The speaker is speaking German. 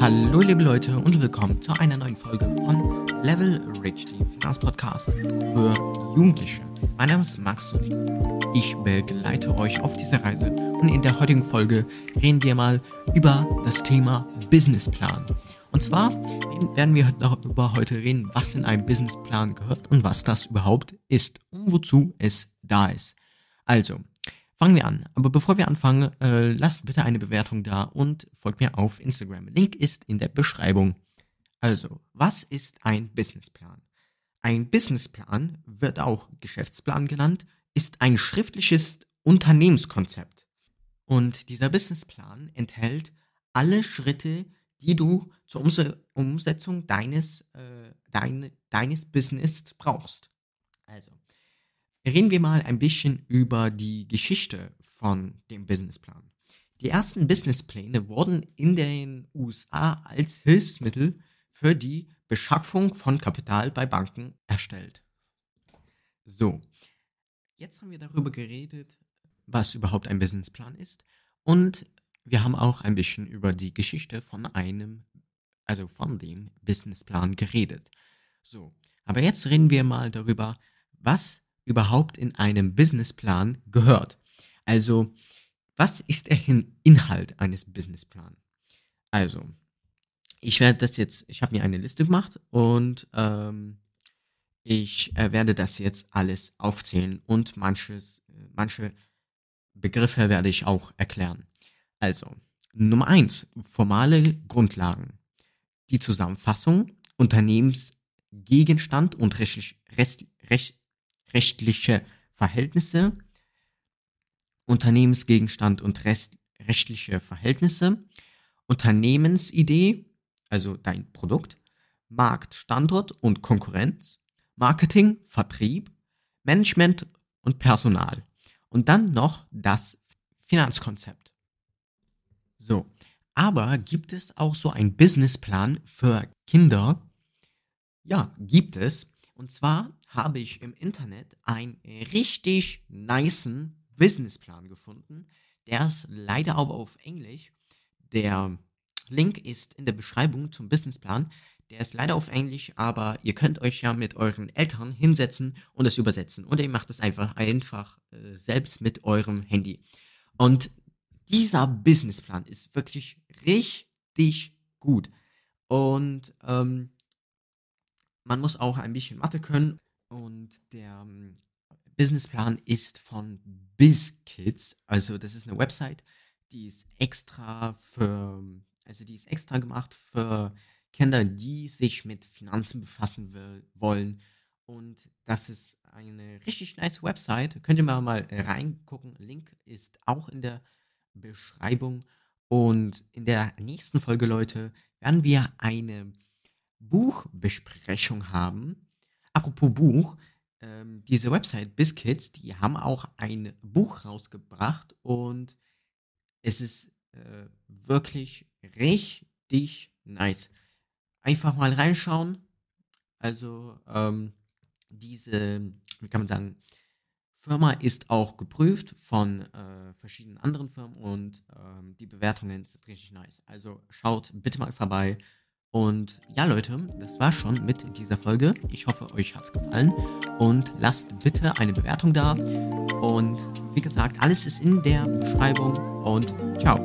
Hallo liebe Leute und willkommen zu einer neuen Folge von Level Rich, dem Finanzpodcast für Jugendliche. Mein Name ist Max und ich begleite euch auf dieser Reise und in der heutigen Folge reden wir mal über das Thema Businessplan. Und zwar werden wir darüber heute reden, was in einem Businessplan gehört und was das überhaupt ist und wozu es da ist. Also, Fangen wir an. Aber bevor wir anfangen, äh, lasst bitte eine Bewertung da und folgt mir auf Instagram. Link ist in der Beschreibung. Also, was ist ein Businessplan? Ein Businessplan wird auch Geschäftsplan genannt, ist ein schriftliches Unternehmenskonzept. Und dieser Businessplan enthält alle Schritte, die du zur Umsetzung deines, äh, dein, deines Business brauchst. Also, Reden wir mal ein bisschen über die Geschichte von dem Businessplan. Die ersten Businesspläne wurden in den USA als Hilfsmittel für die Beschaffung von Kapital bei Banken erstellt. So, jetzt haben wir darüber geredet, was überhaupt ein Businessplan ist und wir haben auch ein bisschen über die Geschichte von einem, also von dem Businessplan geredet. So, aber jetzt reden wir mal darüber, was überhaupt in einem Businessplan gehört. Also, was ist der Inhalt eines Businessplans? Also, ich werde das jetzt, ich habe mir eine Liste gemacht und ähm, ich äh, werde das jetzt alles aufzählen und manches, manche Begriffe werde ich auch erklären. Also, Nummer eins: formale Grundlagen. Die Zusammenfassung, Unternehmensgegenstand und rechtlich, recht, recht, rechtliche Verhältnisse, Unternehmensgegenstand und rest, rechtliche Verhältnisse, Unternehmensidee, also dein Produkt, Markt, Standort und Konkurrenz, Marketing, Vertrieb, Management und Personal. Und dann noch das Finanzkonzept. So, aber gibt es auch so einen Businessplan für Kinder? Ja, gibt es. Und zwar habe ich im Internet einen richtig niceen Businessplan gefunden. Der ist leider aber auf Englisch. Der Link ist in der Beschreibung zum Businessplan. Der ist leider auf Englisch, aber ihr könnt euch ja mit euren Eltern hinsetzen und es übersetzen. Oder ihr macht es einfach einfach äh, selbst mit eurem Handy. Und dieser Businessplan ist wirklich richtig gut. Und ähm, man muss auch ein bisschen Mathe können. Und der ähm, Businessplan ist von BizKids. Also das ist eine Website, die ist extra für, also die ist extra gemacht für Kinder, die sich mit Finanzen befassen will, wollen. Und das ist eine richtig nice Website. Könnt ihr mal, mal reingucken. Link ist auch in der Beschreibung. Und in der nächsten Folge, Leute, werden wir eine Buchbesprechung haben Apropos Buch, ähm, diese Website Biscuits, die haben auch ein Buch rausgebracht und es ist äh, wirklich richtig nice. Einfach mal reinschauen. Also ähm, diese, wie kann man sagen, Firma ist auch geprüft von äh, verschiedenen anderen Firmen und ähm, die Bewertungen sind richtig nice. Also schaut bitte mal vorbei. Und ja, Leute, das war schon mit dieser Folge. Ich hoffe, euch hat's gefallen. Und lasst bitte eine Bewertung da. Und wie gesagt, alles ist in der Beschreibung. Und ciao.